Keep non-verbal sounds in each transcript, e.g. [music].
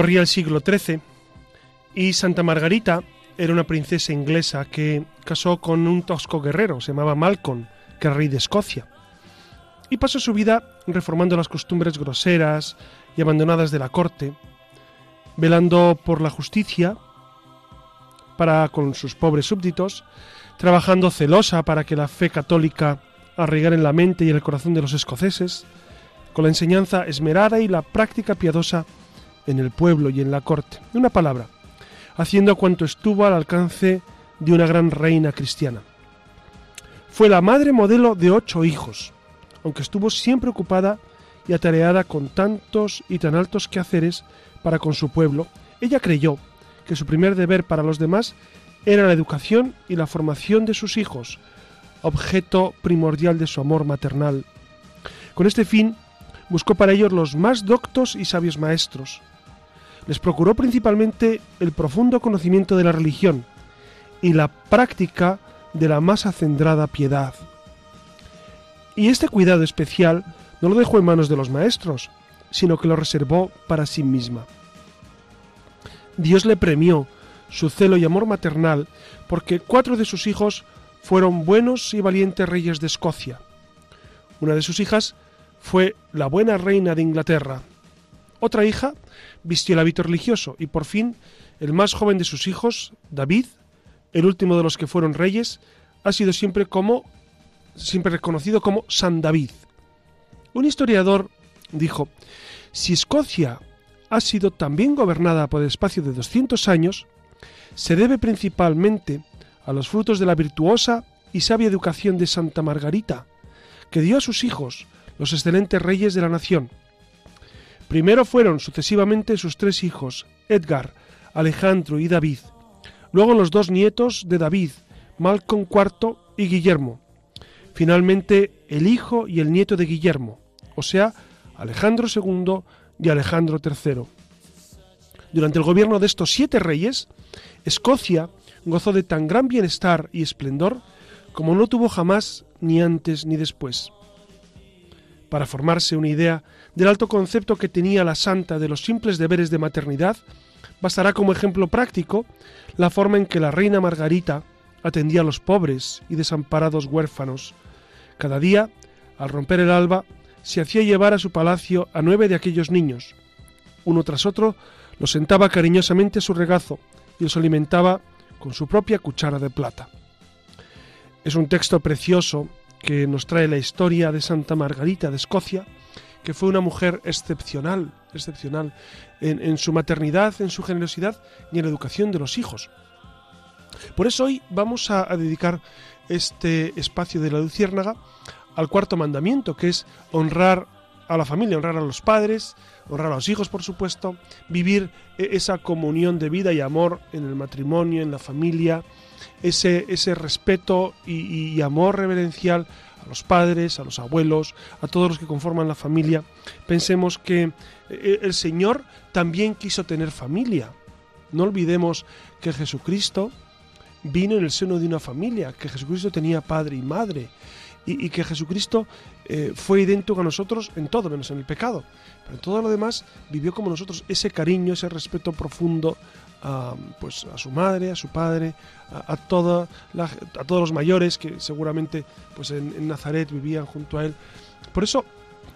Corría el siglo XIII y Santa Margarita era una princesa inglesa que casó con un tosco guerrero, se llamaba Malcolm, que era rey de Escocia. Y pasó su vida reformando las costumbres groseras y abandonadas de la corte, velando por la justicia para con sus pobres súbditos, trabajando celosa para que la fe católica arraigara en la mente y en el corazón de los escoceses, con la enseñanza esmerada y la práctica piadosa en el pueblo y en la corte. De una palabra, haciendo cuanto estuvo al alcance de una gran reina cristiana. Fue la madre modelo de ocho hijos, aunque estuvo siempre ocupada y atareada con tantos y tan altos quehaceres para con su pueblo, ella creyó que su primer deber para los demás era la educación y la formación de sus hijos, objeto primordial de su amor maternal. Con este fin, buscó para ellos los más doctos y sabios maestros, les procuró principalmente el profundo conocimiento de la religión y la práctica de la más acendrada piedad. Y este cuidado especial no lo dejó en manos de los maestros, sino que lo reservó para sí misma. Dios le premió su celo y amor maternal porque cuatro de sus hijos fueron buenos y valientes reyes de Escocia. Una de sus hijas fue la buena reina de Inglaterra. Otra hija vistió el hábito religioso y por fin el más joven de sus hijos, David, el último de los que fueron reyes, ha sido siempre como siempre reconocido como San David. Un historiador dijo: "Si Escocia ha sido tan bien gobernada por el espacio de 200 años, se debe principalmente a los frutos de la virtuosa y sabia educación de Santa Margarita, que dio a sus hijos los excelentes reyes de la nación, Primero fueron sucesivamente sus tres hijos, Edgar, Alejandro y David, luego los dos nietos de David, Malcolm IV y Guillermo, finalmente el hijo y el nieto de Guillermo, o sea, Alejandro II y Alejandro III. Durante el gobierno de estos siete reyes, Escocia gozó de tan gran bienestar y esplendor como no tuvo jamás ni antes ni después. Para formarse una idea del alto concepto que tenía la santa de los simples deberes de maternidad, bastará como ejemplo práctico la forma en que la reina Margarita atendía a los pobres y desamparados huérfanos. Cada día, al romper el alba, se hacía llevar a su palacio a nueve de aquellos niños. Uno tras otro los sentaba cariñosamente a su regazo y los alimentaba con su propia cuchara de plata. Es un texto precioso que nos trae la historia de Santa Margarita de Escocia, que fue una mujer excepcional, excepcional en, su maternidad, en su generosidad y en la educación de los hijos. Por eso hoy vamos a, dedicar este espacio de la Luciérnaga al cuarto mandamiento, que es honrar a la familia, honrar a los padres, honrar a los hijos, por supuesto, vivir e, esa comunión de vida y amor en el matrimonio, en la familia, ese, ese respeto y, amor reverencial a los padres, a los abuelos, a todos los que conforman la familia. Pensemos que eh, el Señor también quiso tener familia. No olvidemos que Jesucristo vino en el seno de una familia, que Jesucristo tenía padre y madre, y, que Jesucristo eh, fue idéntico a nosotros en todo, menos en el pecado. Pero en todo lo demás vivió como nosotros ese cariño, ese respeto profundo a, pues, a su madre, a su padre, a, toda a todos los mayores que seguramente pues, en, Nazaret vivían junto a él. Por eso,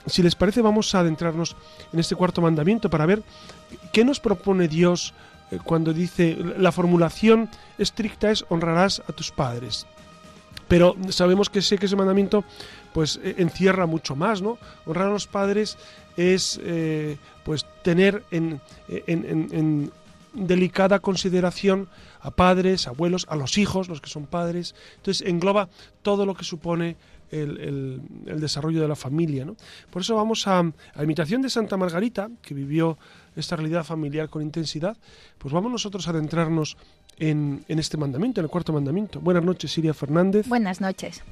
si les parece, vamos a adentrarnos en este cuarto mandamiento para ver qué nos propone Dios eh, cuando dice la formulación estricta es honrarás a tus padres. Pero sabemos que sé que ese mandamiento pues e, encierra mucho más, ¿no? Honrar a los padres es eh, pues tener en, en, delicada consideración a padres, abuelos, a los hijos, los que son padres. Entonces engloba todo lo que supone el, desarrollo de la familia. ¿no? Por eso vamos a, a imitación de Santa Margarita, que vivió esta realidad familiar con intensidad, pues vamos nosotros a adentrarnos en, en este mandamiento, en el cuarto mandamiento. Buenas noches, Siria Fernández. Buenas noches.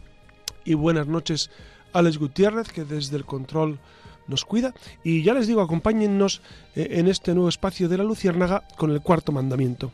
Y buenas noches, Alex Gutiérrez, que desde el control nos cuida. Y ya les digo, acompáñennos eh, en este nuevo espacio de la Luciérnaga con el cuarto mandamiento.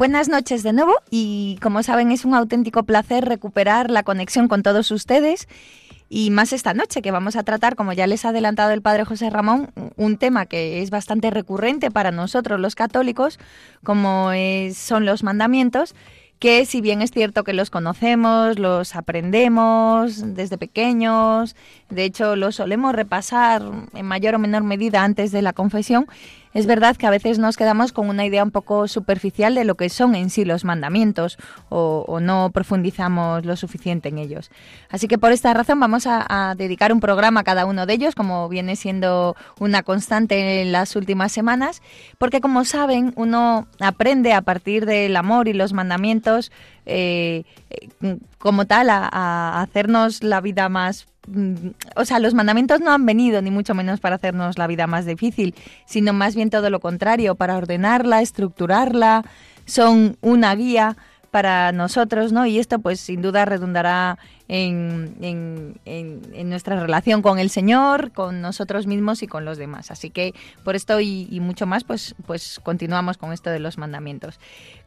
Buenas noches de nuevo y como saben es un auténtico placer recuperar la conexión con todos ustedes y más esta noche que vamos a tratar, como ya les ha adelantado el padre José Ramón, un tema que es bastante recurrente para nosotros los católicos, como son los mandamientos, que si bien es cierto que los conocemos, los aprendemos desde pequeños, de hecho los solemos repasar en mayor o menor medida antes de la confesión, es verdad que a veces nos quedamos con una idea un poco superficial de lo que son en sí los mandamientos o, no profundizamos lo suficiente en ellos. Así que por esta razón vamos a, dedicar un programa a cada uno de ellos, como viene siendo una constante en las últimas semanas, porque como saben, uno aprende a partir del amor y los mandamientos eh, como tal a hacernos la vida más Mm, o sea, los mandamientos no han venido ni mucho menos para hacernos la vida más difícil, sino más bien todo lo contrario, para ordenarla, estructurarla, son una guía para nosotros, ¿no? Y esto pues sin duda redundará en, en, nuestra relación con el Señor, con nosotros mismos y con los demás. Así que por esto y, y mucho más, pues, pues continuamos con esto de los mandamientos.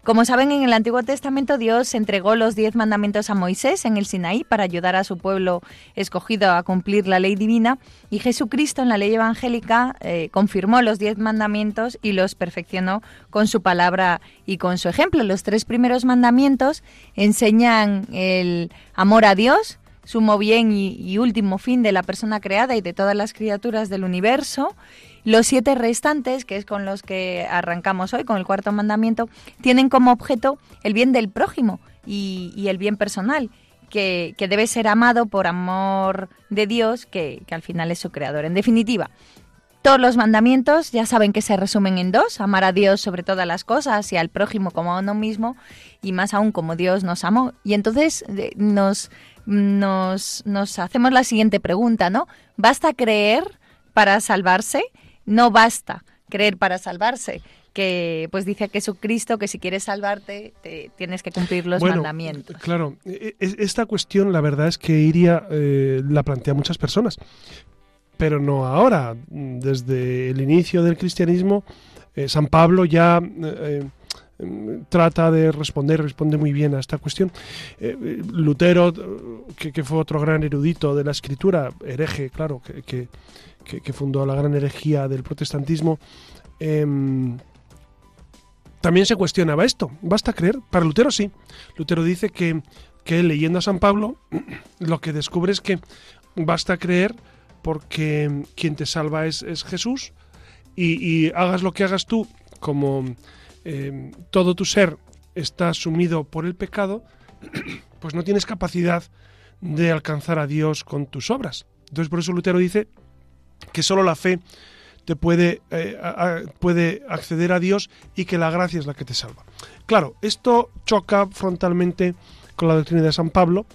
Como saben, en el Antiguo Testamento Dios entregó los diez mandamientos a Moisés en el Sinaí para ayudar a su pueblo escogido a cumplir la ley divina y Jesucristo en la ley evangélica eh, confirmó los diez mandamientos y los perfeccionó con su palabra y con su ejemplo. Los tres primeros mandamientos enseñan el amor a Dios, sumo bien y último fin de la persona creada y de todas las criaturas del universo los siete restantes, que es con los que arrancamos hoy, con el cuarto mandamiento, tienen como objeto el bien del prójimo y, el bien personal, que, debe ser amado por amor de Dios, que, al final es su creador. En definitiva, todos los mandamientos ya saben que se resumen en dos, amar a Dios sobre todas las cosas y al prójimo como a uno mismo, y más aún como Dios nos amó. Y entonces nos, nos, nos hacemos la siguiente pregunta, ¿no? ¿Basta creer para salvarse? no basta creer para salvarse que pues dice Jesucristo que si quieres salvarte te, tienes que cumplir los mandamientos. Claro, e, e, esta cuestión la verdad es que Iria eh, la plantea muchas personas, pero no ahora. Desde el inicio del cristianismo, eh, San Pablo ya eh, trata de responder, responde muy bien a esta cuestión. Lutero, que, fue otro gran erudito de la escritura, hereje, claro, que que, fundó la gran herejía del protestantismo, em, también se cuestionaba esto. ¿Basta creer? Para Lutero sí. Lutero dice que, que leyendo a San Pablo [clears throat] lo que descubre es que basta creer porque quien te salva es, Jesús y, hagas lo que hagas tú, como em, todo tu ser está sumido por el pecado, [clears throat] pues no tienes capacidad de alcanzar a Dios con tus obras. Entonces por eso Lutero dice que solo la fe te eh, puede acceder a Dios y que la gracia es la que te salva. Claro, esto choca frontalmente con la doctrina de San Pablo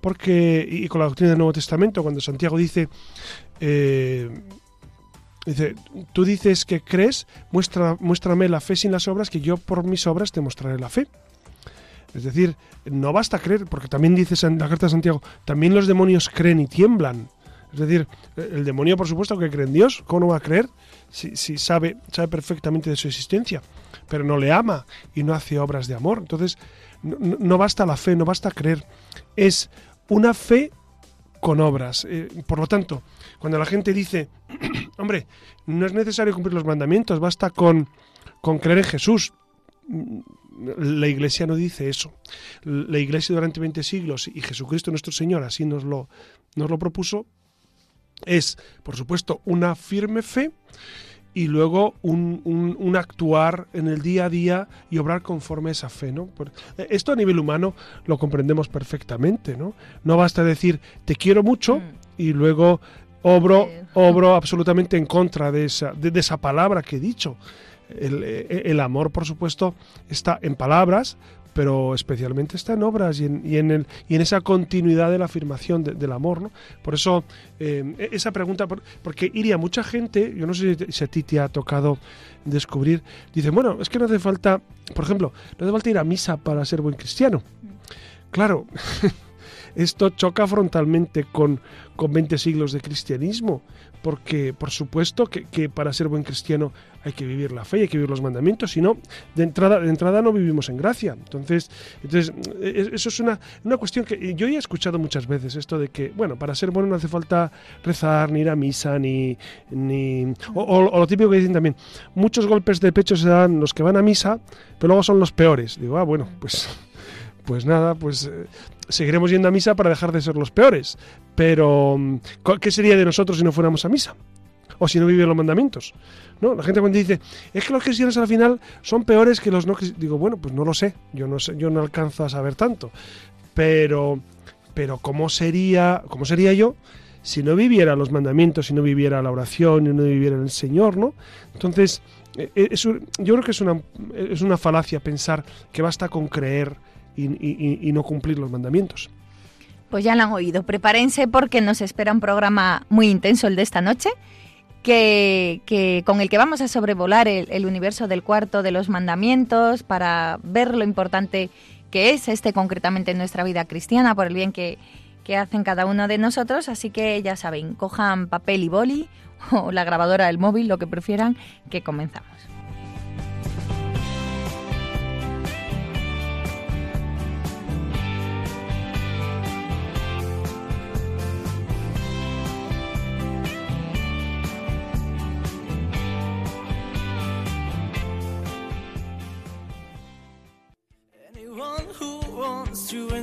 porque, y con la doctrina del Nuevo Testamento, cuando Santiago dice, eh, dice tú dices que crees, muestra, muéstrame la fe sin las obras, que yo por mis obras te mostraré la fe. Es decir, no basta creer, porque también dice en la carta de Santiago, también los demonios creen y tiemblan. Es decir, el demonio, por supuesto, que cree en Dios. ¿Cómo no va a creer si, si sabe, sabe perfectamente de su existencia? Pero no le ama y no hace obras de amor. Entonces, no, no basta la fe, no basta creer. Es una fe con obras. Eh, por lo tanto, cuando la gente dice, [clears throat] hombre, no es necesario cumplir los mandamientos, basta con, con creer en Jesús. La Iglesia no dice eso. La Iglesia durante 20 siglos y Jesucristo nuestro Señor así nos lo, nos lo propuso, es, por supuesto, una firme fe y luego un, un, actuar en el día a día y obrar conforme a esa fe, ¿no? esto a nivel humano lo comprendemos perfectamente, ¿no? No basta decir te quiero mucho mm. y luego obro, obro absolutamente en contra de esa, de esa palabra que he dicho. El, el, amor, por supuesto, está en palabras, pero especialmente está en obras y en, y en, el, y en esa continuidad de la afirmación del amor. ¿no? Por eso, eh, e, esa pregunta, porque iría mucha gente, yo no sé si a ti te ha tocado descubrir, dice, bueno, es que no hace falta, por ejemplo, no hace falta ir a misa para ser buen cristiano. Claro, [laughs] esto choca frontalmente con, con 20 siglos de cristianismo porque por supuesto que, para ser buen cristiano hay que vivir la fe, hay que vivir los mandamientos, si no, de entrada, de entrada no vivimos en gracia. Entonces, entonces e, eso es una, una cuestión que yo he escuchado muchas veces, esto de que, bueno, para ser bueno no hace falta rezar, ni ir a misa, ni... ni o, lo típico que dicen también, muchos golpes de pecho se dan los que van a misa, pero luego son los peores. Digo, ah, bueno, pues pues nada, pues eh, seguiremos yendo a misa para dejar de ser los peores. Pero, mm, ¿qué sería de nosotros si no fuéramos a misa? O si no viven los mandamientos. ¿No? La gente cuando dice, es que los cristianos al final son peores que los no cristianos. Digo, bueno, pues no lo sé. Yo no sé, yo no alcanzo a saber tanto. Pero, pero ¿cómo sería, cómo sería yo si no viviera los mandamientos, si no viviera la oración, y no viviera el Señor, ¿no? Entonces, e, e, yo creo que es una, es una falacia pensar que basta con creer y, no cumplir los mandamientos. Pues ya lo han oído. Prepárense porque nos espera un programa muy intenso el de esta noche, que, con el que vamos a sobrevolar el, universo del cuarto de los mandamientos para ver lo importante que es este concretamente en nuestra vida cristiana, por el bien que, que hacen cada uno de nosotros. Así que ya saben, cojan papel y boli o la grabadora del móvil, lo que prefieran, que comenzamos.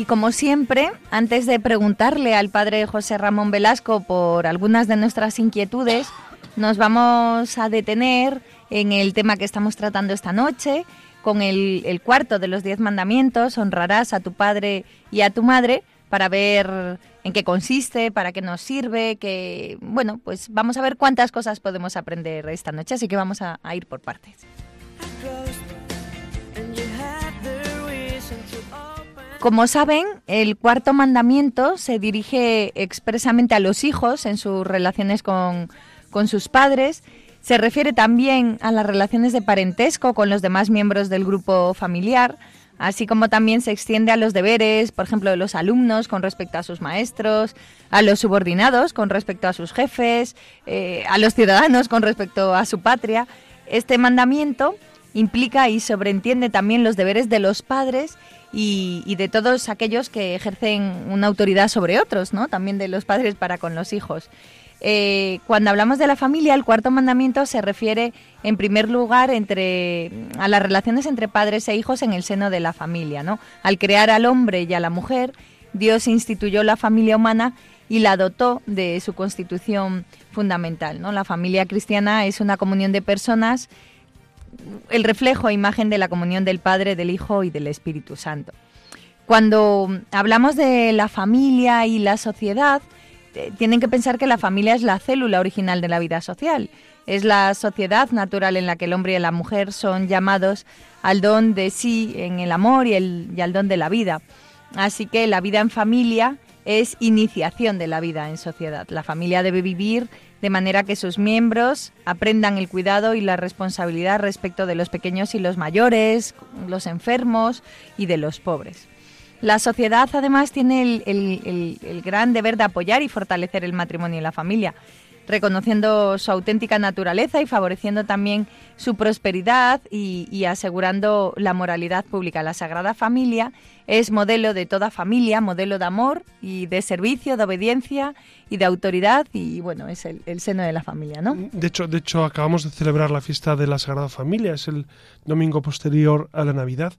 Y como siempre, antes de preguntarle al padre José Ramón Velasco por algunas de nuestras inquietudes, nos vamos a detener en el tema que estamos tratando esta noche, con el, cuarto de los diez mandamientos, honrarás a tu padre y a tu madre, para ver en qué consiste, para qué nos sirve, que bueno, pues vamos a ver cuántas cosas podemos aprender esta noche, así que vamos a ir por partes. Como saben, el cuarto mandamiento se dirige expresamente a los hijos en sus relaciones con, sus padres. Se refiere también a las relaciones de parentesco con los demás miembros del grupo familiar, así como también se extiende a los deberes, por ejemplo, de los alumnos con respecto a sus maestros, a los subordinados con respecto a sus jefes, eh, a los ciudadanos con respecto a su patria. Este mandamiento implica y sobreentiende también los deberes de los padres y, de todos aquellos que ejercen una autoridad sobre otros, ¿no? También de los padres para con los hijos. Eh, cuando hablamos de la familia, el cuarto mandamiento se refiere, en primer lugar, entre, a las relaciones entre padres e hijos en el seno de la familia. ¿no? Al crear al hombre y a la mujer, Dios instituyó la familia humana y la dotó de su constitución fundamental. ¿no? La familia cristiana es una comunión de personas el reflejo e imagen de la comunión del Padre, del Hijo y del Espíritu Santo. Cuando hablamos de la familia y la sociedad, eh, tienen que pensar que la familia es la célula original de la vida social. Es la sociedad natural en la que el hombre y la mujer son llamados al don de sí en el amor y, el, y al don de la vida. Así que la vida en familia es iniciación de la vida en sociedad. La familia debe vivir de manera que sus miembros aprendan el cuidado y la responsabilidad respecto de los pequeños y los mayores, los enfermos y de los pobres. La sociedad además tiene el, gran deber de apoyar y fortalecer el matrimonio y la familia, reconociendo su auténtica naturaleza y favoreciendo también su prosperidad y, asegurando la moralidad pública. La Sagrada Familia es modelo de toda familia, modelo de amor y de servicio, de obediencia y de autoridad y bueno, es el, seno de la familia, ¿no? De hecho, de hecho, acabamos de celebrar la fiesta de la Sagrada Familia, es el domingo posterior a la Navidad,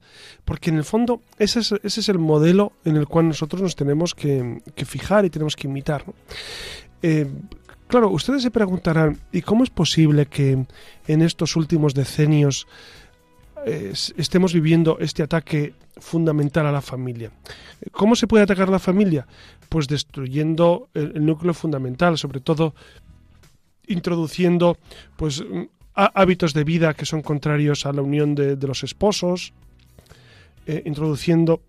porque en el fondo ese es, ese es el modelo en el cual nosotros nos tenemos que, fijar y tenemos que imitar. Eh, Claro, ustedes se preguntarán, ¿y cómo es posible que en estos últimos decenios eh, estemos viviendo este ataque fundamental a la familia? ¿Cómo se puede atacar a la familia? Pues destruyendo el, núcleo fundamental, sobre todo introduciendo pues hábitos de vida que son contrarios a la unión de, los esposos, eh, introduciendo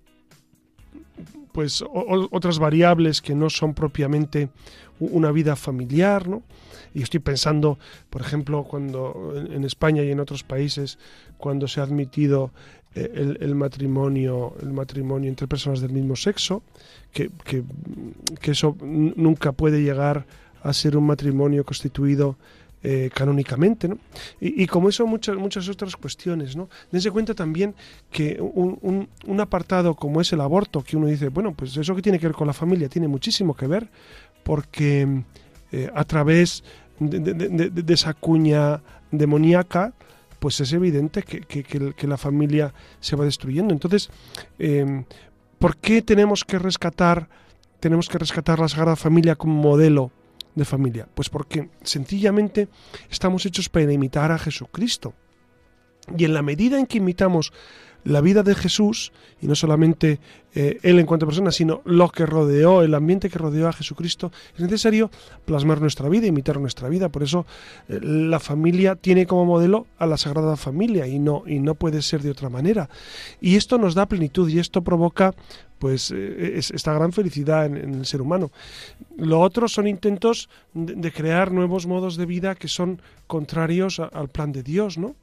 pues otras variables que no son propiamente una vida familiar, ¿no? Y estoy pensando, por ejemplo, cuando en España y en otros países, cuando se ha admitido eh, el, matrimonio, el matrimonio entre personas del mismo sexo, que, que, eso nunca puede llegar a ser un matrimonio constituido eh, canónicamente, ¿no? Y, como eso muchas, muchas otras cuestiones, ¿no? Dense cuenta también que un, un, apartado como es el aborto, que uno dice, bueno, pues eso que tiene que ver con la familia tiene muchísimo que ver, porque eh, a través de, esa cuña demoníaca, pues es evidente que, la familia se va destruyendo. Entonces, em, ¿por qué tenemos que rescatar, tenemos que rescatar la Sagrada Familia como modelo de familia? Pues porque sencillamente estamos hechos para imitar a Jesucristo. Y en la medida en que imitamos la vida de Jesús, y no solamente eh, él en cuanto a persona, sino lo que rodeó, el ambiente que rodeó a Jesucristo, es necesario plasmar nuestra vida, imitar nuestra vida. Por eso eh, la familia tiene como modelo a la Sagrada Familia y no, y no puede ser de otra manera. Y esto nos da plenitud y esto provoca pues eh, esta gran felicidad en, el ser humano. Lo otro son intentos de, crear nuevos modos de vida que son contrarios al plan de Dios, ¿no?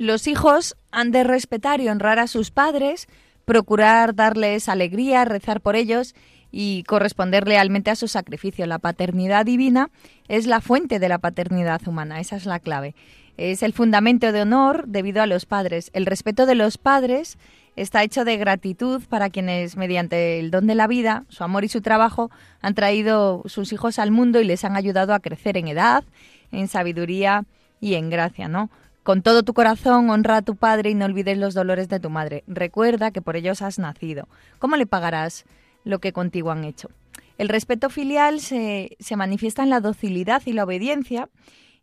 Los hijos han de respetar y honrar a sus padres, procurar darles alegría, rezar por ellos y corresponder lealmente a su sacrificio. La paternidad divina es la fuente de la paternidad humana, esa es la clave. Es el fundamento de honor debido a los padres. El respeto de los padres está hecho de gratitud para quienes, mediante el don de la vida, su amor y su trabajo, han traído sus hijos al mundo y les han ayudado a crecer en edad, en sabiduría y en gracia, ¿no? Con todo tu corazón honra a tu padre y no olvides los dolores de tu madre. Recuerda que por ellos has nacido. ¿Cómo le pagarás lo que contigo han hecho? El respeto filial se, manifiesta en la docilidad y la obediencia.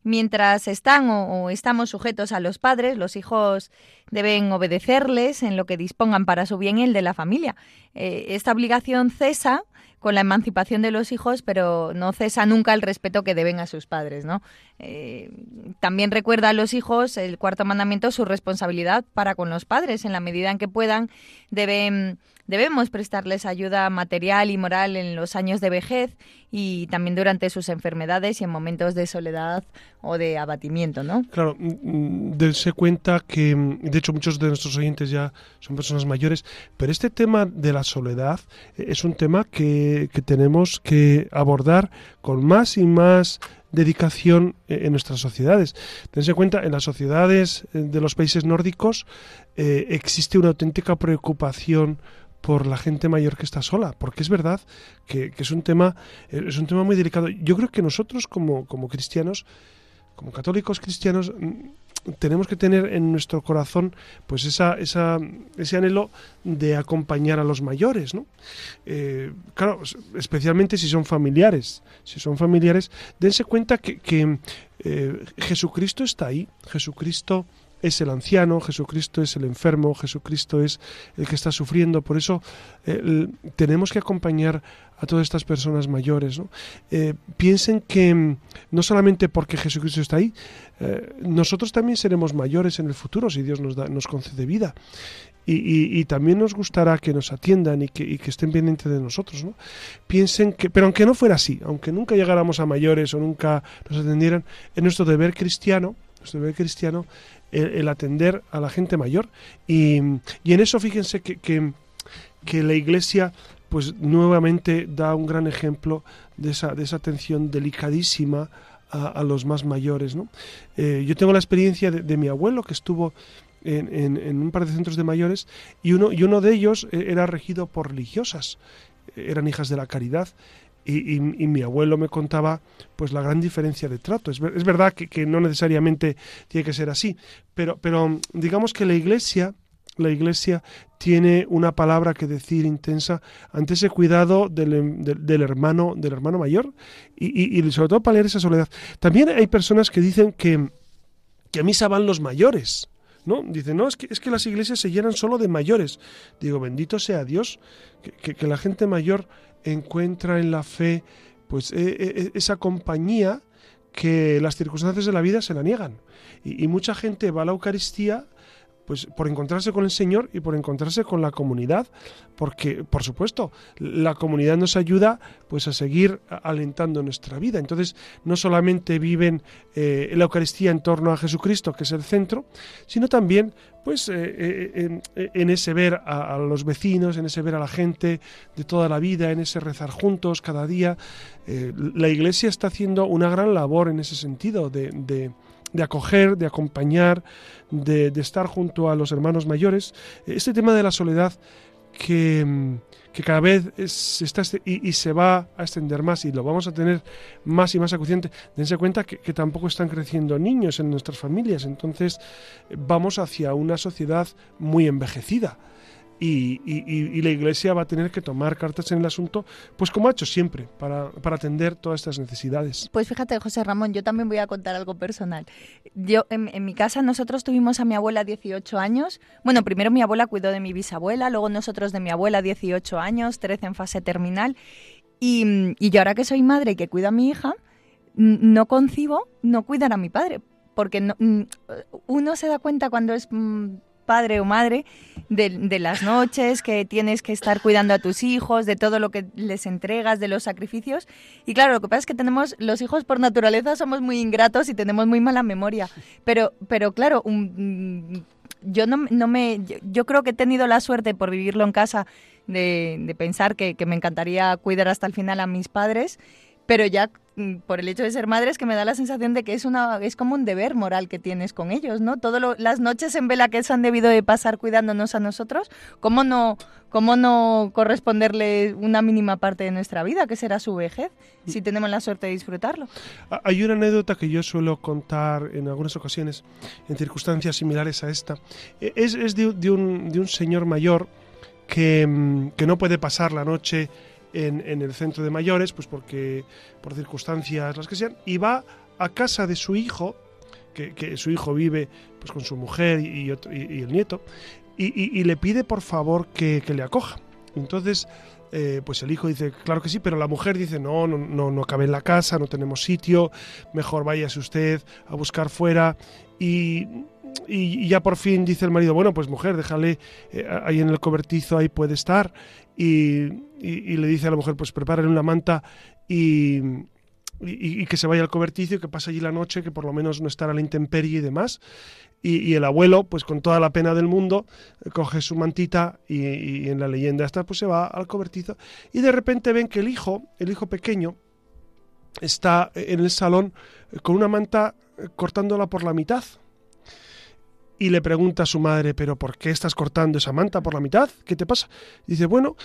Mientras están o, estamos sujetos a los padres, los hijos deben obedecerles en lo que dispongan para su bien y el de la familia. Eh, esta obligación cesa con la emancipación de los hijos, pero no cesa nunca el respeto que deben a sus padres, ¿no? Eh, también recuerda a los hijos el cuarto mandamiento su responsabilidad para con los padres, en la medida en que puedan deben debemos prestarles ayuda material y moral en los años de vejez y también durante sus enfermedades y en momentos de soledad o de abatimiento, ¿no? Claro, mm, mm, dense cuenta que, mm, de hecho, muchos de nuestros oyentes ya son personas mayores, pero este tema de la soledad eh, es un tema que, que tenemos que abordar con más y más dedicación eh, en nuestras sociedades. Tense cuenta, en las sociedades eh, de los países nórdicos existe una auténtica preocupación por la gente mayor que está sola, porque es verdad que, es un tema es un tema muy delicado. Yo creo que nosotros como, como cristianos, como católicos cristianos, mm, tenemos que tener en nuestro corazón pues esa, esa, ese anhelo de acompañar a los mayores, ¿no? Eh, claro, especialmente si son familiares. Si son familiares, dense cuenta que, que eh, Jesucristo está ahí. Jesucristo es el anciano, Jesucristo es el enfermo, Jesucristo es el que está sufriendo. Por eso eh, tenemos que acompañar a todas estas personas mayores. Eh, piensen que mm, no solamente porque Jesucristo está ahí, eh, nosotros también seremos mayores en el futuro si Dios nos, da, nos concede vida. Y, también nos gustará que nos atiendan y que, estén pendientes de nosotros. ¿no? Piensen que, pero aunque no fuera así, aunque nunca llegáramos a mayores o nunca nos atendieran, es nuestro deber cristiano, nuestro deber cristiano el, atender a la gente mayor. Y, y en eso fíjense que, que, la Iglesia pues nuevamente da un gran ejemplo de esa, de esa atención delicadísima a, los más mayores. ¿no? Eh, yo tengo la experiencia de, mi abuelo que estuvo en, en, un par de centros de mayores y uno, y uno de ellos eh, era regido por religiosas, eran hijas de la caridad y, mi abuelo me contaba pues la gran diferencia de trato. Es, es verdad que, no necesariamente tiene que ser así, pero, pero digamos que la iglesia, la iglesia tiene una palabra que decir intensa ante ese cuidado del, del, hermano, del hermano mayor y, y, sobre todo para leer esa soledad. También hay personas que dicen que, que a misa van los mayores. ¿no? Dice, no, es que, es que las iglesias se llenan solo de mayores. Digo, bendito sea Dios, que, que la gente mayor encuentra en la fe pues e, e, e, esa compañía que las circunstancias de la vida se la niegan. Y, y, mucha gente va a la Eucaristía pues por encontrarse con el Señor y por encontrarse con la comunidad, porque por supuesto la comunidad nos ayuda pues a seguir alentando nuestra vida. Entonces no solamente viven eh, la Eucaristía en torno a Jesucristo, que es el centro, sino también pues eh, eh, en, ese ver a, los vecinos, en ese ver a la gente de toda la vida, en ese rezar juntos cada día. la Iglesia está haciendo una gran labor en ese sentido de acoger, de acompañar, de, estar junto a los hermanos mayores. Este tema de la soledad que, cada vez se está y, se va a extender más y lo vamos a tener más y más acuciente. Dense cuenta que, que, tampoco están creciendo niños en nuestras familias, entonces vamos hacia una sociedad muy envejecida y, la Iglesia va a tener que tomar cartas en el asunto, pues como ha hecho siempre, para, atender todas estas necesidades. Pues fíjate, José Ramón, yo también voy a contar algo personal. Yo, en, mi casa, nosotros tuvimos a mi abuela 18 años. Bueno, primero mi abuela cuidó de mi bisabuela, luego nosotros de mi abuela 18 años, 13 en fase terminal. Y, y yo ahora que soy madre y que cuido a mi hija, no concibo no cuidar a mi padre, porque uno se da cuenta cuando es mm, padre o madre de, las noches, que tienes que estar cuidando a tus hijos, de todo lo que les entregas, de los sacrificios. Y claro, lo que pasa es que tenemos, los hijos por naturaleza somos muy ingratos y tenemos muy mala memoria. Pero, pero claro, yo no, me, yo, creo que he tenido la suerte por vivirlo en casa de, de pensar que, que me encantaría cuidar hasta el final a mis padres pero ya mm, por el hecho de ser madre es que me da la sensación de que es una es como un deber moral que tienes con ellos, ¿no? Todas las noches en vela que se han debido de pasar cuidándonos a nosotros, ¿cómo no cómo no corresponderle una mínima parte de nuestra vida, que será su vejez, si tenemos la suerte de disfrutarlo? Hay una anécdota que yo suelo contar en algunas ocasiones, en circunstancias similares a esta. E, es, es de, un, señor mayor mm, que no puede pasar la noche en, el centro de mayores, pues porque por circunstancias las que sean, y va a casa de su hijo, que, su hijo vive pues con su mujer y, el nieto, y, le pide por favor que, le acoja. Entonces, eh, pues el hijo dice, claro que sí, pero la mujer dice, no, no, no, no cabe en la casa, no tenemos sitio, mejor váyase usted a buscar fuera. Y y, ya por fin dice el marido, bueno, pues mujer, déjale eh, ahí en el cobertizo, ahí puede estar. Y, le dice a la mujer, pues prepárale una manta y, que se vaya al cobertizo y que pase allí la noche, que por lo menos no estará la intemperie y demás. Y, el abuelo, pues con toda la pena del mundo, coge su mantita y, en la leyenda esta, pues se va al cobertizo. Y de repente ven que el hijo, el hijo pequeño, está en el salón con una manta cortándola por la mitad y le pregunta a su madre, pero ¿por qué estás cortando esa manta por la mitad? ¿Qué te pasa? dice, bueno,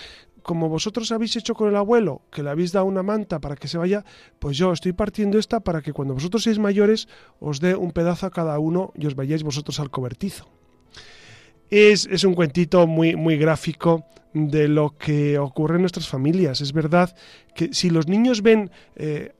como vosotros habéis hecho con el abuelo, que le habéis dado una manta para que se vaya, pues yo estoy partiendo esta para que cuando vosotros seáis mayores os dé un pedazo a cada uno y os vayáis vosotros al cobertizo. Es, es un cuentito muy, muy gráfico de lo que ocurre en nuestras familias. Es verdad que si los niños ven eh,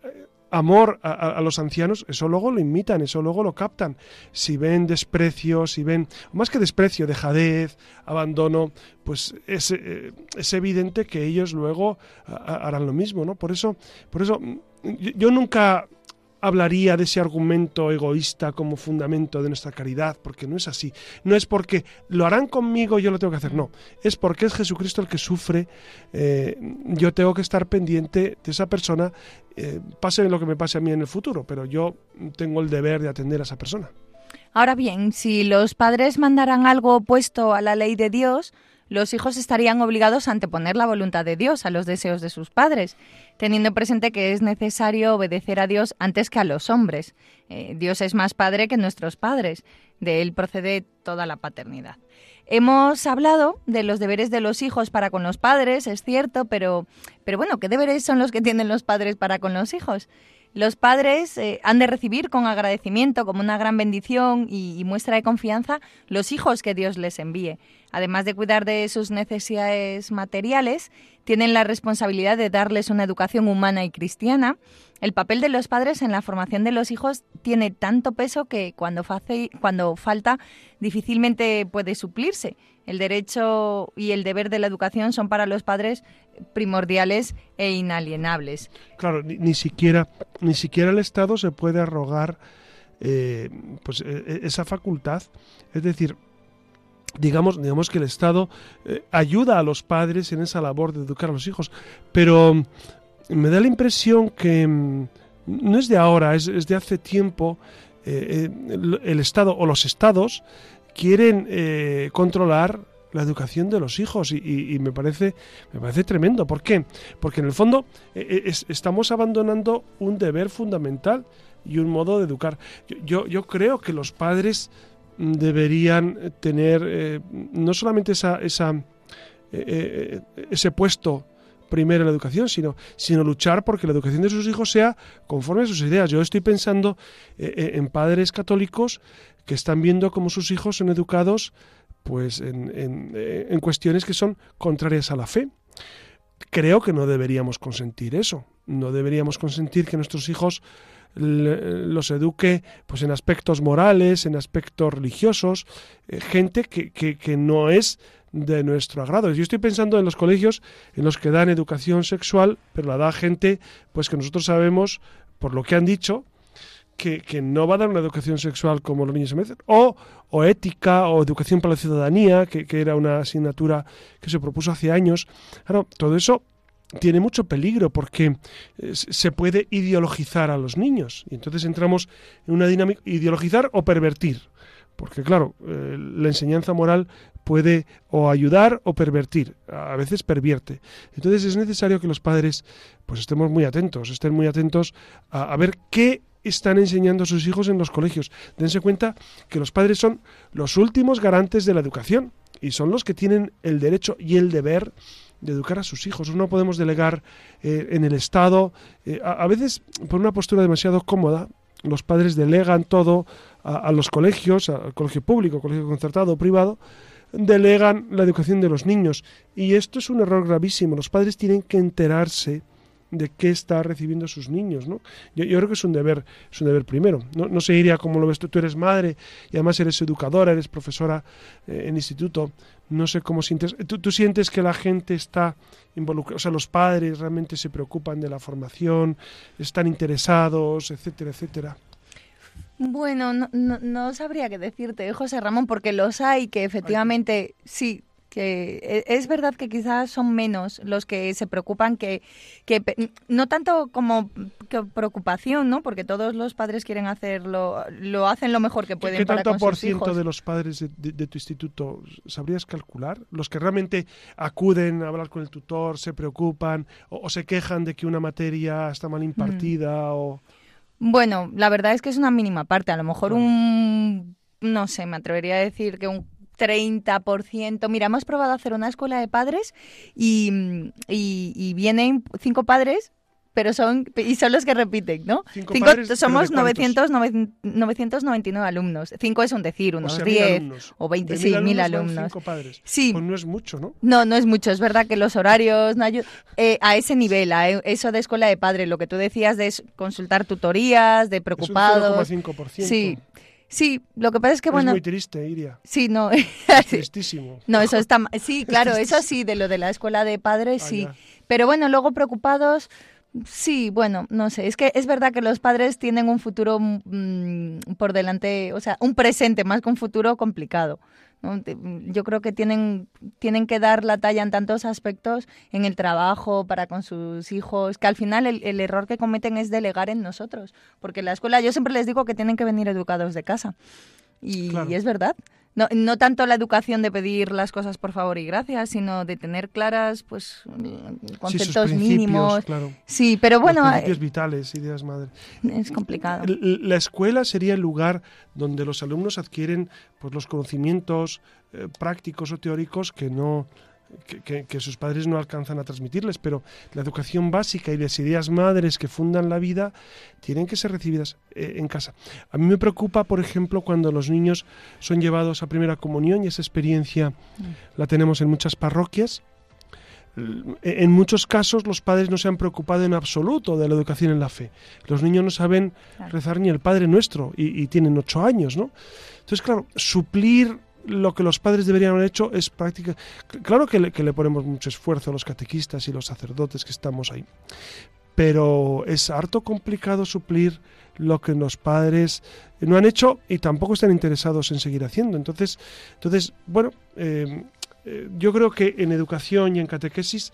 amor a, los ancianos, eso luego lo imitan, eso luego lo captan. Si ven desprecio, si ven, más que desprecio, dejadez, abandono, pues es, eh, es evidente que ellos luego harán lo mismo, ¿no? Por eso, por eso yo nunca hablaría de ese argumento egoísta como fundamento de nuestra caridad, porque no es así. No es porque lo harán conmigo yo lo tengo que hacer, no. Es porque es Jesucristo el que sufre, eh, yo tengo que estar pendiente de esa persona, eh, pase lo que me pase a mí en el futuro, pero yo tengo el deber de atender a esa persona. Ahora bien, si los padres mandaran algo opuesto a la ley de Dios, los hijos estarían obligados a anteponer la voluntad de Dios a los deseos de sus padres, teniendo presente que es necesario obedecer a Dios antes que a los hombres. Eh, Dios es más padre que nuestros padres, de él procede toda la paternidad. Hemos hablado de los deberes de los hijos para con los padres, es cierto, pero, pero bueno, ¿qué deberes son los que tienen los padres para con los hijos? Los padres eh, han de recibir con agradecimiento, como una gran bendición y, muestra de confianza, los hijos que Dios les envíe. Además de cuidar de sus necesidades materiales, tienen la responsabilidad de darles una educación humana y cristiana. El papel de los padres en la formación de los hijos tiene tanto peso que cuando, cuando falta difícilmente puede suplirse. El derecho y el deber de la educación son para los padres primordiales e inalienables. Claro, ni, siquiera, ni siquiera el Estado se puede arrogar eh, pues, e, e, esa facultad. Es decir, digamos, digamos que el Estado eh, ayuda a los padres en esa labor de educar a los hijos, pero mm, me da la impresión que mm, no es de ahora, es, de hace tiempo, eh, el, Estado o los Estados quieren controlar la educación de los hijos y, me parece me parece tremendo. ¿Por qué? Porque en el fondo eh, eh, estamos abandonando un deber fundamental y un modo de educar. Yo, yo, creo que los padres deberían tener eh, no solamente esa, esa ese puesto primero en la educación, sino, sino luchar porque la educación de sus hijos sea conforme a sus ideas. Yo estoy pensando en padres católicos que están viendo cómo sus hijos son educados pues en, eh, en, cuestiones que son contrarias a la fe. Creo que no deberíamos consentir eso. No deberíamos consentir que nuestros hijos los eduque pues en aspectos morales, en aspectos religiosos, eh, gente que, que, que, no es de nuestro agrado. Yo estoy pensando en los colegios en los que dan educación sexual, pero la da gente pues que nosotros sabemos por lo que han dicho que, no va a dar una educación sexual como los niños se merecen, o, o ética, o educación para la ciudadanía, que, era una asignatura que se propuso hace años. Todo eso tiene mucho peligro porque eh, se puede ideologizar a los niños. Y entonces entramos en una dinámica, ideologizar o pervertir. Porque claro, eh, la enseñanza moral puede o ayudar o pervertir, a veces pervierte. Entonces es necesario que los padres pues estemos muy atentos, estén muy atentos a, ver qué están enseñando a sus hijos en los colegios. Dense cuenta que los padres son los últimos garantes de la educación y son los que tienen el derecho y el deber de educar a sus hijos. No podemos delegar eh, en el Estado. Eh, a, veces, por una postura demasiado cómoda, los padres delegan todo a, los colegios, al colegio público, colegio concertado privado, delegan la educación de los niños. Y esto es un error gravísimo. Los padres tienen que enterarse de qué está recibiendo sus niños, ¿no? Yo, creo que es un deber, es un deber primero. No, no se iría como lo ves tú, tú eres madre y además eres educadora, eres profesora eh, en instituto. No sé cómo sientes. ¿Tú, ¿Tú, sientes que la gente está involucrada, o sea, los padres realmente se preocupan de la formación, están interesados, etcétera, etcétera? Bueno, no, no, sabría qué decirte, José Ramón, porque los hay que efectivamente sí que e, es verdad que quizás son menos los que se preocupan que, que no tanto como preocupación, ¿no? Porque todos los padres quieren hacerlo, lo hacen lo mejor que pueden ¿Qué para tanto por ciento de los padres de, tu instituto sabrías calcular? Los que realmente acuden a hablar con el tutor, se preocupan o, se quejan de que una materia está mal impartida o... Bueno, la verdad es que es una mínima parte. A lo mejor un no sé, me atrevería a decir que un 30%. Mira, hemos probado hacer una escuela de padres y, y, vienen cinco padres pero son y son los que repiten, ¿no? Cinco Cinco- padres, ¿pero somos de cuántos? 900, 999 alumnos. Cinco es un decir, O unos sea, mil 10 alumnos. o 20, De sí, mil alumnos. cinco padres. Sí. Pues no es mucho, ¿no? No, no es mucho. Es verdad que los horarios no ayudan. Eh, a ese nivel, a e- eso de escuela de padre, lo que tú decías de consultar tutorías, de preocupados. Es un 0,5%. Sí, sí. Lo que pasa es que, Es bueno, muy triste, Iria. sí, no. [laughs] Tristísimo. No, eso está Sí, claro, eso sí, de lo de la escuela de padres, Ah, sí. Pero bueno, luego preocupados, sí, bueno, no sé. Es que es verdad que los padres tienen un futuro mm, por delante, o sea, un presente más que un futuro complicado. Yo creo que tienen, tienen que dar la talla en tantos aspectos, en el trabajo, para con sus hijos, que al final el, el error que cometen es delegar en nosotros. Porque la escuela, yo siempre les digo que tienen que venir educados de casa. Y, Claro. y es verdad. No, no tanto la educación de pedir las cosas por favor y gracias, sino de tener claras pues sus conceptos mínimos. claro. Sí, pero bueno, Los principios eh, vitales, ideas madre. es complicado. La escuela sería el lugar donde los alumnos adquieren pues, los conocimientos eh, prácticos o teóricos que no que, que- que sus padres no alcanzan a transmitirles, pero la educación básica y las ideas madres que fundan la vida tienen que ser recibidas eh, en casa. A mí me preocupa, por ejemplo, cuando los niños son llevados a primera comunión y esa experiencia la tenemos en muchas parroquias. En muchos casos los padres no se han preocupado en absoluto de la educación en la fe. Los niños no saben rezar ni el Padre Nuestro y, y tienen ocho años, ¿no? Entonces, claro, suplir lo que los padres deberían haber hecho es práctica. Claro que le, ponemos mucho esfuerzo a los catequistas y los sacerdotes que estamos ahí, pero es harto complicado suplir lo que los padres no han hecho y tampoco están interesados en seguir haciendo. Entonces, entonces bueno, eh, eh, yo creo que en educación y en catequesis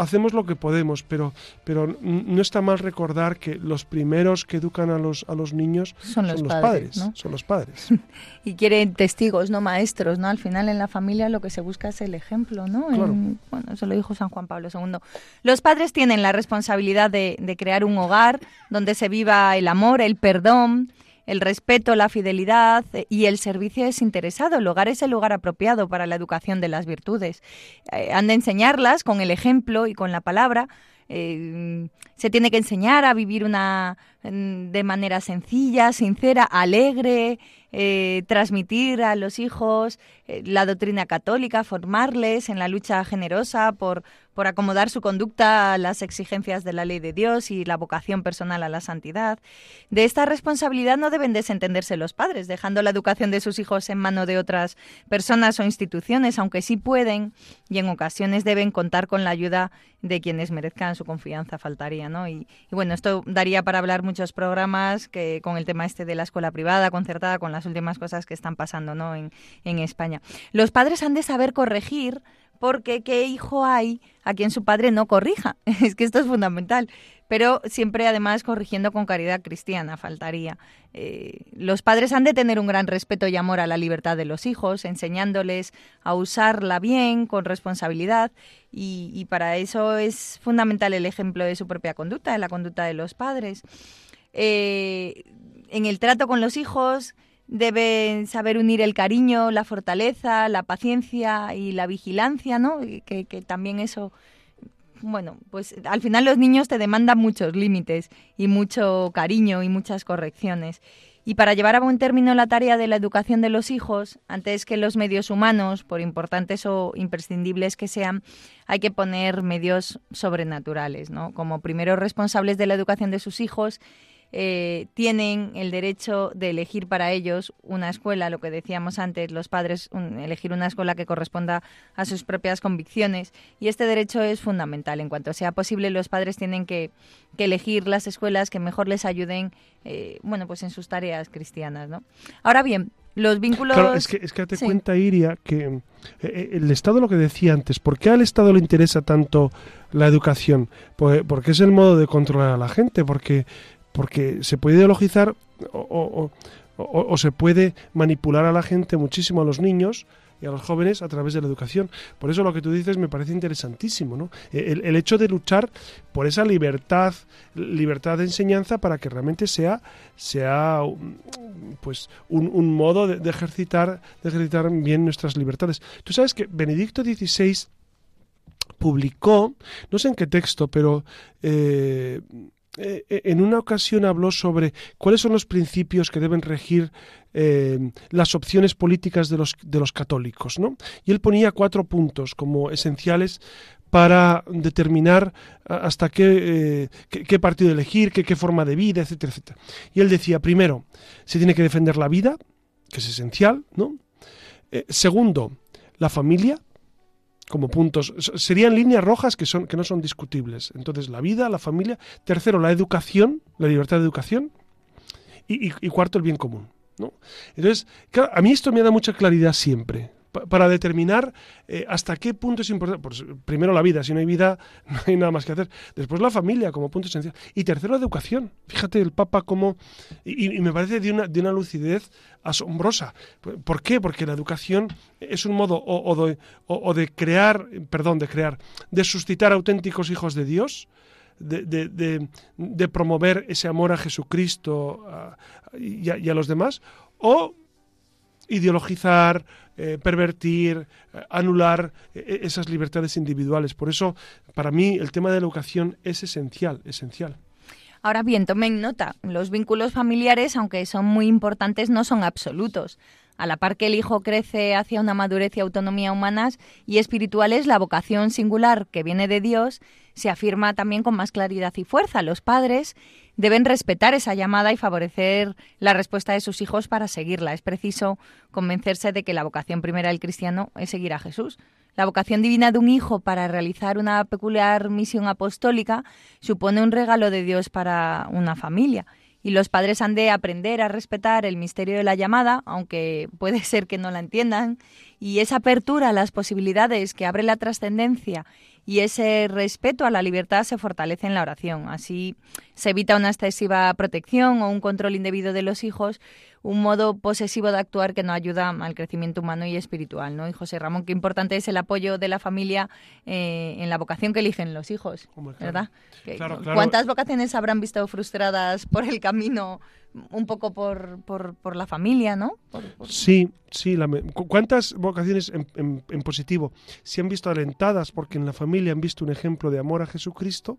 hacemos lo que podemos, pero, pero no está mal recordar que los primeros que educan a los, a los niños Son los padres, padres, ¿no? son los padres. [laughs] Y quieren testigos, no maestros, ¿no? Al final en la familia lo que se busca es el ejemplo, ¿no? Claro. En- bueno, eso lo dijo San Juan Pablo II. Los padres tienen la responsabilidad de, de crear un hogar donde se viva el amor, el perdón, el respeto, la fidelidad eh, y el servicio desinteresado. El hogar es el lugar apropiado para la educación de las virtudes. Eh, han de enseñarlas con el ejemplo y con la palabra. Eh, se tiene que enseñar a vivir una mm, de manera sencilla, sincera, alegre, transmitir a los hijos la doctrina católica, formarles en la lucha generosa por, por acomodar su conducta a las exigencias de la ley de Dios y la vocación personal a la santidad. De esta responsabilidad no deben desentenderse los padres, dejando la educación de sus hijos en mano de otras personas o instituciones, aunque sí pueden y en ocasiones deben contar con la ayuda de quienes merezcan su confianza, faltaría, ¿no? Y, bueno, esto daría para hablar muchos programas que con el tema este de la escuela privada, concertada, con las últimas cosas que están pasando, ¿no? En España. Los padres han de saber corregir porque qué hijo hay a quien su padre no corrija. [laughs] Es que esto es fundamental. Pero siempre además corrigiendo con caridad cristiana, faltaría. Eh, los padres han de tener un gran respeto y amor a la libertad de los hijos, enseñándoles a usarla bien, con responsabilidad, y, para eso es fundamental el ejemplo de su propia conducta, de la conducta de los padres. Eh, en el trato con los hijos deben saber unir el cariño, la fortaleza, la paciencia y la vigilancia, ¿no? Que, que también eso, bueno, pues al final los niños te demandan muchos límites y mucho cariño y muchas correcciones. Y para llevar a buen término la tarea de la educación de los hijos, antes que los medios humanos, por importantes o imprescindibles que sean, hay que poner medios sobrenaturales, ¿no? Como primeros responsables de la educación de sus hijos, eh, tienen el derecho de elegir para ellos una escuela, lo que decíamos antes, los padres un- elegir una escuela que corresponda a sus propias convicciones y este derecho es fundamental. En cuanto sea posible, los padres tienen que, que elegir las escuelas que mejor les ayuden, eh, bueno, pues en sus tareas cristianas, ¿no? Ahora bien, los vínculos... Claro, es que, es que Sí. cuenta, Iria, que eh, eh, el Estado, lo que decía antes, ¿por qué al Estado le interesa tanto la educación? Pues, porque es el modo de controlar a la gente, porque, porque se puede ideologizar o, se puede manipular a la gente muchísimo, a los niños y a los jóvenes a través de la educación. Por eso lo que tú dices me parece interesantísimo, ¿no? El, el hecho de luchar por esa libertad, libertad de enseñanza para que realmente sea, sea pues un, modo de, ejercitar, ejercitar bien nuestras libertades. Tú sabes que Benedicto XVI publicó, no sé en qué texto, pero eh, eh, en una ocasión habló sobre cuáles son los principios que deben regir eh, las opciones políticas de los, de los católicos. ¿no? Y él ponía cuatro puntos como esenciales para determinar hasta qué, qué, partido elegir, qué, qué, forma de vida, etcétera, etcétera. Y él decía, primero, se tiene que defender la vida, que es esencial, ¿no? segundo, la familia, como puntos. Serían líneas rojas que, son, que no son discutibles. Entonces, la vida, la familia. Tercero, la educación, la libertad de educación. Y, cuarto, el bien común. ¿no? Entonces, claro, a mí esto me da mucha claridad siempre para determinar eh, hasta qué punto es importante. Pues, primero la vida, si no hay vida [laughs] no hay nada más que hacer. Después la familia como punto esencial. Y tercero la educación. Fíjate el Papa como... Y, me parece de una, de una lucidez asombrosa. ¿Por qué? Porque la educación es un modo o, de, o, de, crear, perdón, de crear, de suscitar auténticos hijos de Dios. De, de, promover ese amor a Jesucristo y, y, a, los demás, o ideologizar, eh, pervertir, eh, anular eh, esas libertades individuales. Por eso, para mí, el tema de la educación es esencial, esencial. Ahora bien, tomen nota, los vínculos familiares, aunque son muy importantes, no son absolutos. A la par que el hijo crece hacia una madurez y autonomía humanas y espirituales, la vocación singular que viene de Dios se afirma también con más claridad y fuerza. Los padres deben respetar esa llamada y favorecer la respuesta de sus hijos para seguirla. Es preciso convencerse de que la vocación primera del cristiano es seguir a Jesús. La vocación divina de un hijo para realizar una peculiar misión apostólica supone un regalo de Dios para una familia y los padres han de aprender a respetar el misterio de la llamada, aunque puede ser que no la entiendan, y esa apertura a las posibilidades que abre la trascendencia y ese respeto a la libertad se fortalece en la oración. Así se evita una excesiva protección o un control indebido de los hijos, un modo posesivo de actuar que no ayuda al crecimiento humano y espiritual. ¿no? Y José Ramón, qué importante es el apoyo de la familia eh, en la vocación que eligen los hijos, ¿verdad? ¿Cuántas vocaciones habrán visto frustradas por el camino un poco por, por, la familia, ¿no? Sí, sí. ¿Cuántas vocaciones en, en, positivo se han visto alentadas porque en la familia han visto un ejemplo de amor a Jesucristo?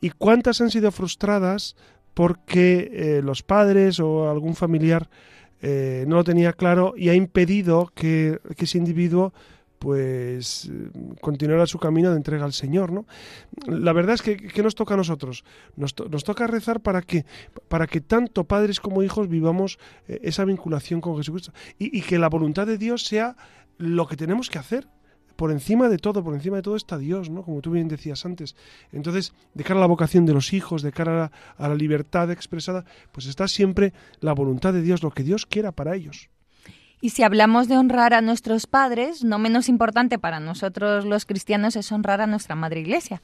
¿Y cuántas han sido frustradas porque eh, los padres o algún familiar eh, no lo tenía claro y ha impedido que, ese individuo pues continuara su camino de entrega al Señor, ¿no? La verdad es que ¿qué nos toca a nosotros? Nos, toca rezar para que, para que tanto padres como hijos vivamos eh, esa vinculación con Jesucristo y, y que la voluntad de Dios sea lo que tenemos que hacer, por encima de todo, por encima de todo está Dios, ¿no? Como tú bien decías antes. Entonces, de cara a la vocación de los hijos, de cara a la, libertad expresada, pues está siempre la voluntad de Dios, lo que Dios quiera para ellos. Y si hablamos de honrar a nuestros padres, no menos importante para nosotros los cristianos es honrar a nuestra Madre Iglesia.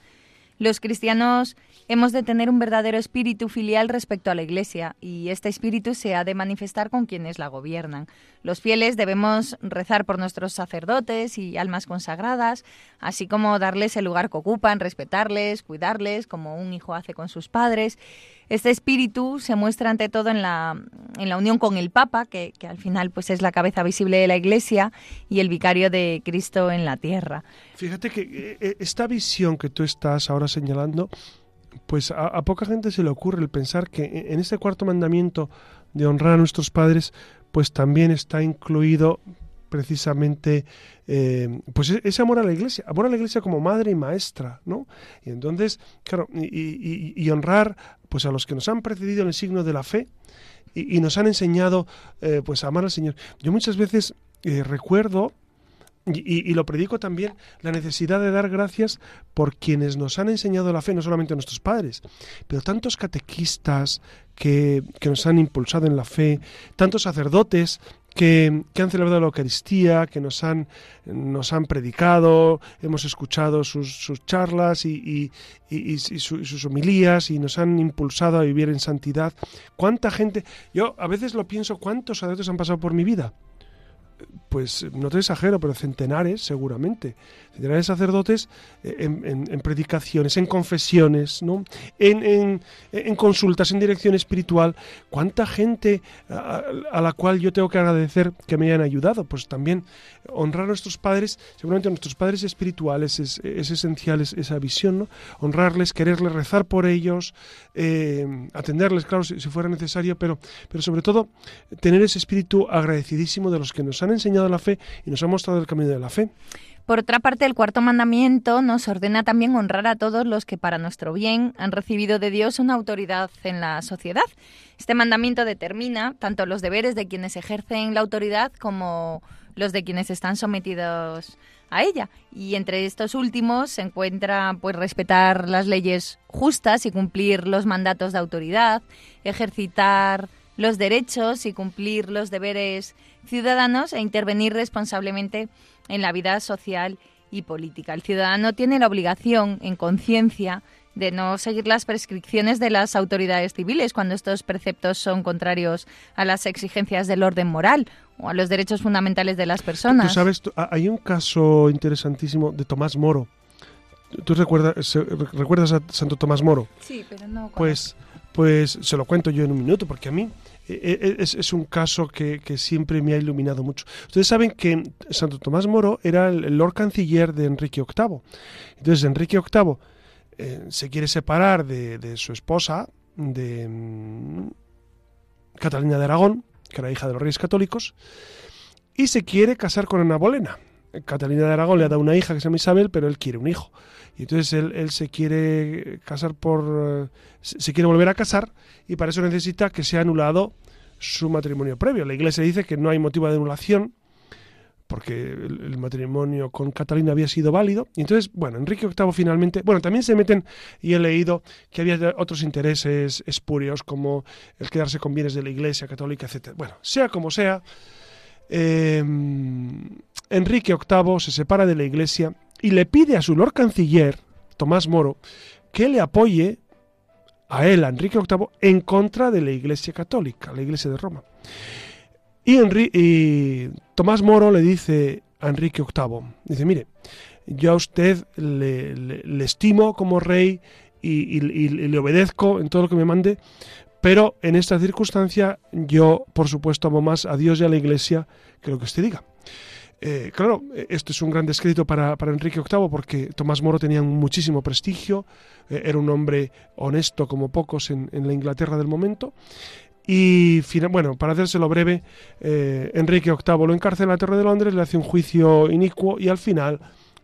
Los cristianos hemos de tener un verdadero espíritu filial respecto a la Iglesia y este espíritu se ha de manifestar con quienes la gobiernan. Los fieles debemos rezar por nuestros sacerdotes y almas consagradas, así como darles el lugar que ocupan, respetarles, cuidarles, como un hijo hace con sus padres. Este espíritu se muestra ante todo en la, en la unión con el Papa, que, que, al final pues es la cabeza visible de la Iglesia y el vicario de Cristo en la tierra. Fíjate que eh, eh, esta visión que tú estás ahora señalando, pues a, poca gente se le ocurre el pensar que e, en este cuarto mandamiento de honrar a nuestros padres, pues también está incluido precisamente eh, pues e, ese amor a la iglesia, amor a la iglesia como madre y maestra, ¿no? Y entonces, claro, y, honrar pues a los que nos han precedido en el signo de la fe y, nos han enseñado eh, pues a amar al Señor. Yo muchas veces eh, recuerdo y, lo predico también, la necesidad de dar gracias por quienes nos han enseñado la fe, no solamente nuestros padres, pero tantos catequistas que, que nos han impulsado en la fe, tantos sacerdotes que, han celebrado la Eucaristía, que nos han, nos han predicado, hemos escuchado sus, sus charlas y, y, sus homilías y nos han impulsado a vivir en santidad. ¿Cuánta gente? Yo a veces lo pienso, ¿cuántos sacerdotes han pasado por mi vida? Pues no te exagero, pero centenares seguramente, centenares de sacerdotes eh, en, predicaciones, en confesiones, ¿no? en, consultas, en dirección espiritual. ¿Cuánta gente a, la cual yo tengo que agradecer que me hayan ayudado? Pues también honrar a nuestros padres, seguramente a nuestros padres espirituales es, esencial esa visión, ¿no? honrarles, quererles, rezar por ellos, eh, atenderles, claro, si, si, fuera necesario, pero, pero sobre todo tener ese espíritu agradecidísimo de los que nos han enseñado la fe y nos han mostrado el camino de la fe. Por otra parte, el cuarto mandamiento nos ordena también honrar a todos los que para nuestro bien han recibido de Dios una autoridad en la sociedad. Este mandamiento determina tanto los deberes de quienes ejercen la autoridad como los de quienes están sometidos a ella. Y entre estos últimos se encuentra pues respetar las leyes justas y cumplir los mandatos de autoridad, ejercitar los derechos y cumplir los deberes ciudadanos e intervenir responsablemente en la vida social y política. El ciudadano tiene la obligación, en conciencia, de no seguir las prescripciones de las autoridades civiles cuando estos preceptos son contrarios a las exigencias del orden moral o a los derechos fundamentales de las personas. Tú sabes, hay un caso interesantísimo de Tomás Moro. ¿Tú recuerdas, recuerdas a Santo Tomás Moro? Sí, pero no. Pues, pues se lo cuento yo en un minuto, porque a mí e, e, es, un caso que, siempre me ha iluminado mucho. Ustedes saben que Santo Tomás Moro era el Lord Canciller de Enrique VIII. Entonces Enrique VIII eh, se quiere separar de, su esposa, de mm, Catalina de Aragón, que era hija de los reyes católicos, y se quiere casar con Ana Bolena. Catalina de Aragón le ha dado una hija que se llama Isabel, pero él quiere un hijo. Y entonces él, se quiere casar por... Eh, se quiere volver a casar y para eso necesita que sea anulado su matrimonio previo. La iglesia dice que no hay motivo de anulación porque el, matrimonio con Catalina había sido válido. Y entonces, bueno, Enrique VIII finalmente, bueno, también se meten, y he leído que había otros intereses espurios como el quedarse con bienes de la iglesia católica, etc. Bueno, sea como sea, em, Enrique VIII se separa de la iglesia y le pide a su lord canciller, Tomás Moro, que le apoye a él, a Enrique VIII, en contra de la iglesia católica, la iglesia de Roma. Y, Tomás Moro le dice a Enrique VIII, dice, mire, yo a usted le, estimo como rey y, le obedezco en todo lo que me mande, pero en esta circunstancia yo, por supuesto, amo más a Dios y a la Iglesia que lo que usted diga. Eh, claro, esto es un gran descrito para, Enrique VIII porque Tomás Moro tenía muchísimo prestigio, eh, era un hombre honesto como pocos en, la Inglaterra del momento y bueno, para hacérselo breve, eh, Enrique VIII lo encarcela en Torre de Londres, le hace un juicio inicuo y al final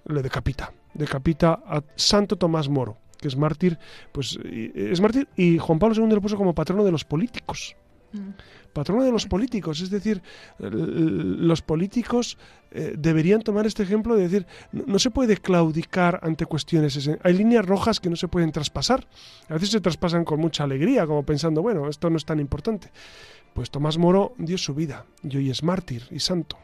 le decapita. Decapita a Santo Tomás Moro, que es mártir, pues es mártir, y Juan Pablo II lo puso como patrono de los políticos. Mm patrono de los políticos. Es decir, los políticos eh, deberían tomar este ejemplo de decir, no, se puede claudicar ante cuestiones. Hay líneas rojas que no se pueden traspasar. A veces se traspasan con mucha alegría, como pensando, bueno, esto no es tan importante. Pues Tomás Moro dio su vida y hoy es mártir y santo.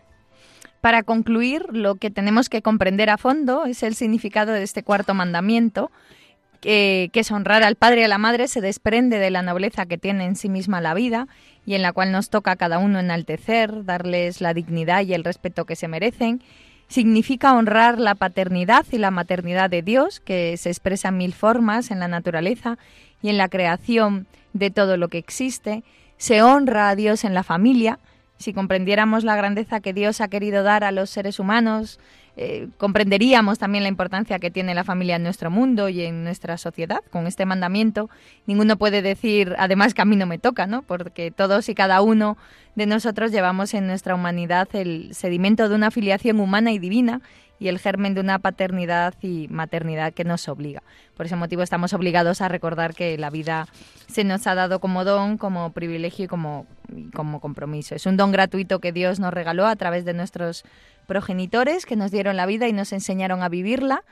Para concluir, lo que tenemos que comprender a fondo es el significado de este cuarto mandamiento, que, que, es honrar al padre y a la madre, se desprende de la nobleza que tiene en sí misma la vida y en la cual nos toca cada uno enaltecer, darles la dignidad y el respeto que se merecen. Significa honrar la paternidad y la maternidad de Dios, que se expresa en mil formas en la naturaleza y en la creación de todo lo que existe. Se honra a Dios en la familia. Si comprendiéramos la grandeza que Dios ha querido dar a los seres humanos, eh, comprenderíamos también la importancia que tiene la familia en nuestro mundo y en nuestra sociedad. Con este mandamiento, ninguno puede decir, además que a mí no me toca, ¿no? Porque todos y cada uno de nosotros llevamos en nuestra humanidad el sedimento de una filiación humana y divina y el germen de una paternidad y maternidad que nos obliga. Por ese motivo estamos obligados a recordar que la vida se nos ha dado como don, como privilegio y como, como compromiso. Es un don gratuito que Dios nos regaló a través de nuestros progenitores que nos dieron la vida y nos enseñaron a vivirla,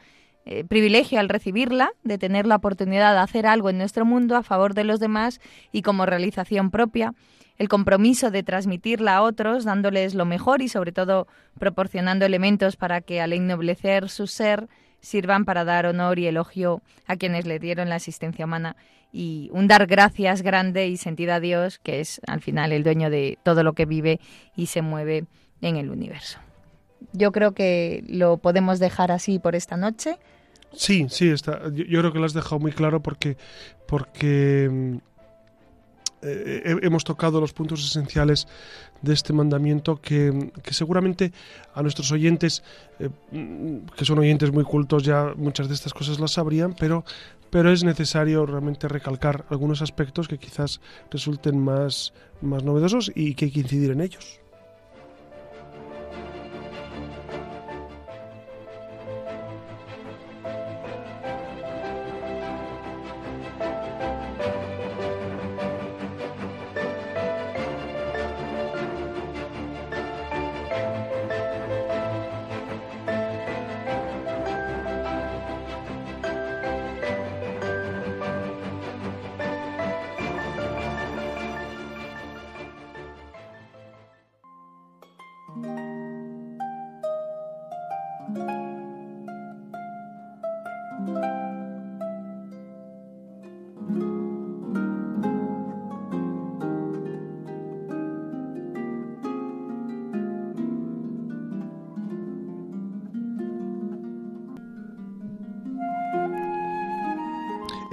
eh, privilegio al recibirla, de tener la oportunidad de hacer algo en nuestro mundo a favor de los demás y como realización propia, el compromiso de transmitirla a otros, dándoles lo mejor y sobre todo proporcionando elementos para que al ennoblecer su ser sirvan para dar honor y elogio a quienes le dieron la existencia humana y un dar gracias grande y sentido a Dios, que es al final el dueño de todo lo que vive y se mueve en el universo. Yo creo que lo podemos dejar así por esta noche. Sí, sí, está. Yo, creo que lo has dejado muy claro porque, porque mm, eh, hemos tocado los puntos esenciales de este mandamiento que, seguramente a nuestros oyentes, eh, que son oyentes muy cultos, ya muchas de estas cosas las sabrían, pero, pero es necesario realmente recalcar algunos aspectos que quizás resulten más, más novedosos y que hay que incidir en ellos.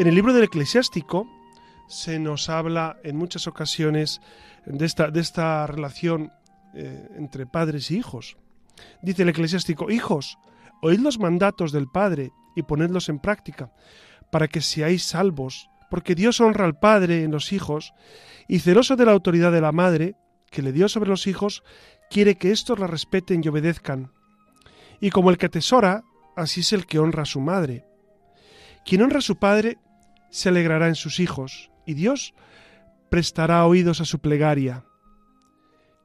En el libro del eclesiástico se nos habla en muchas ocasiones de esta, de esta relación eh, entre padres y hijos. Dice el eclesiástico, hijos, oíd los mandatos del Padre y ponedlos en práctica, para que seáis salvos, porque Dios honra al Padre en los hijos, y celoso de la autoridad de la Madre, que le dio sobre los hijos, quiere que éstos la respeten y obedezcan. Y como el que atesora, así es el que honra a su madre. Quien honra a su padre se alegrará en sus hijos, y Dios prestará oídos a su plegaria.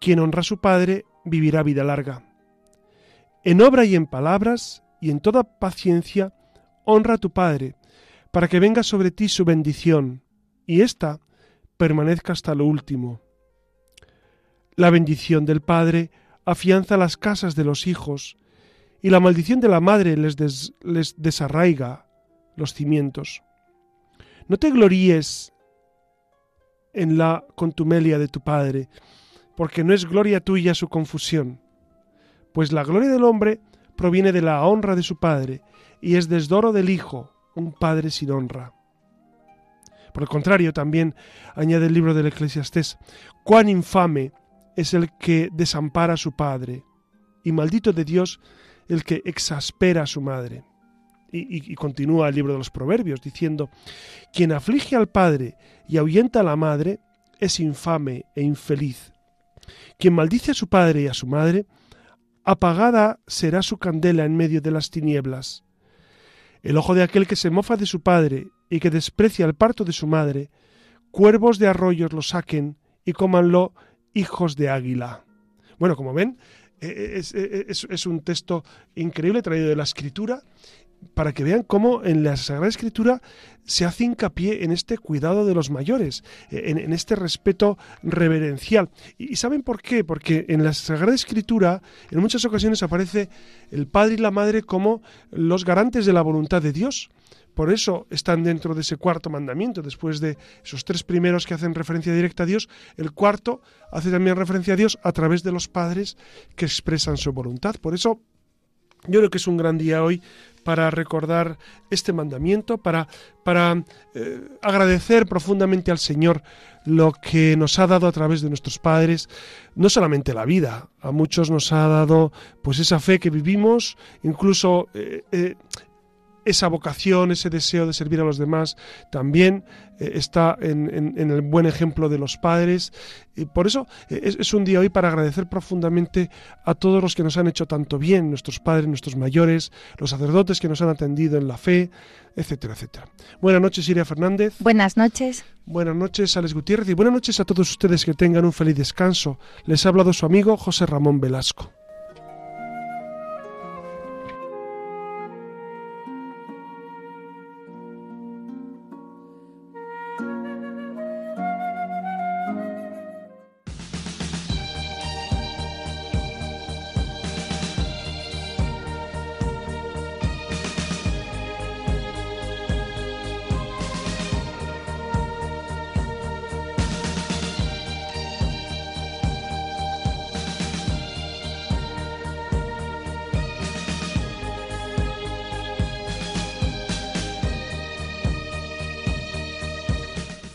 Quien honra a su padre vivirá vida larga. En obra y en palabras y en toda paciencia honra a tu padre, para que venga sobre ti su bendición, y ésta permanezca hasta lo último. La bendición del padre afianza las casas de los hijos, y la maldición de la madre les, les desarraiga los cimientos. No te gloríes en la contumelia de tu Padre, porque no es gloria tuya su confusión. Pues la gloria del hombre proviene de la honra de su Padre, y es desdoro del Hijo, un Padre sin honra. Por el contrario, también añade el libro del Eclesiastés, cuán infame es el que desampara a su Padre, y maldito de Dios el que exaspera a su madre. Y, continúa el libro de los Proverbios diciendo, quien aflige al padre y ahuyenta a la madre es infame e infeliz. Quien maldice a su padre y a su madre, apagada será su candela en medio de las tinieblas. El ojo de aquel que se mofa de su padre y que desprecia el parto de su madre, cuervos de arroyos lo saquen y cómanlo hijos de águila. Bueno, como ven, e, e, es, es, un texto increíble traído de la escritura para que vean cómo en la Sagrada Escritura se hace hincapié en este cuidado de los mayores, en, este respeto reverencial. ¿Y saben por qué? Porque en la Sagrada Escritura en muchas ocasiones aparece el padre y la madre como los garantes de la voluntad de Dios. Por eso están dentro de ese cuarto mandamiento. Después de esos tres primeros que hacen referencia directa a Dios, el cuarto hace también referencia a Dios a través de los padres que expresan su voluntad. Por eso yo creo que es un gran día hoy para recordar este mandamiento, para, para eh, agradecer profundamente al Señor lo que nos ha dado a través de nuestros padres, no solamente la vida, a muchos nos ha dado pues esa fe que vivimos, incluso eh, eh, esa vocación, ese deseo de servir a los demás, también eh, está en, el buen ejemplo de los padres. Y por eso eh, es, es, un día hoy para agradecer profundamente a todos los que nos han hecho tanto bien, nuestros padres, nuestros mayores, los sacerdotes que nos han atendido en la fe, etcétera, etcétera. Buenas noches, Iria Fernández. Buenas noches. Buenas noches, Alex Gutiérrez. Y buenas noches a todos ustedes que tengan un feliz descanso. Les ha hablado su amigo José Ramón Velasco.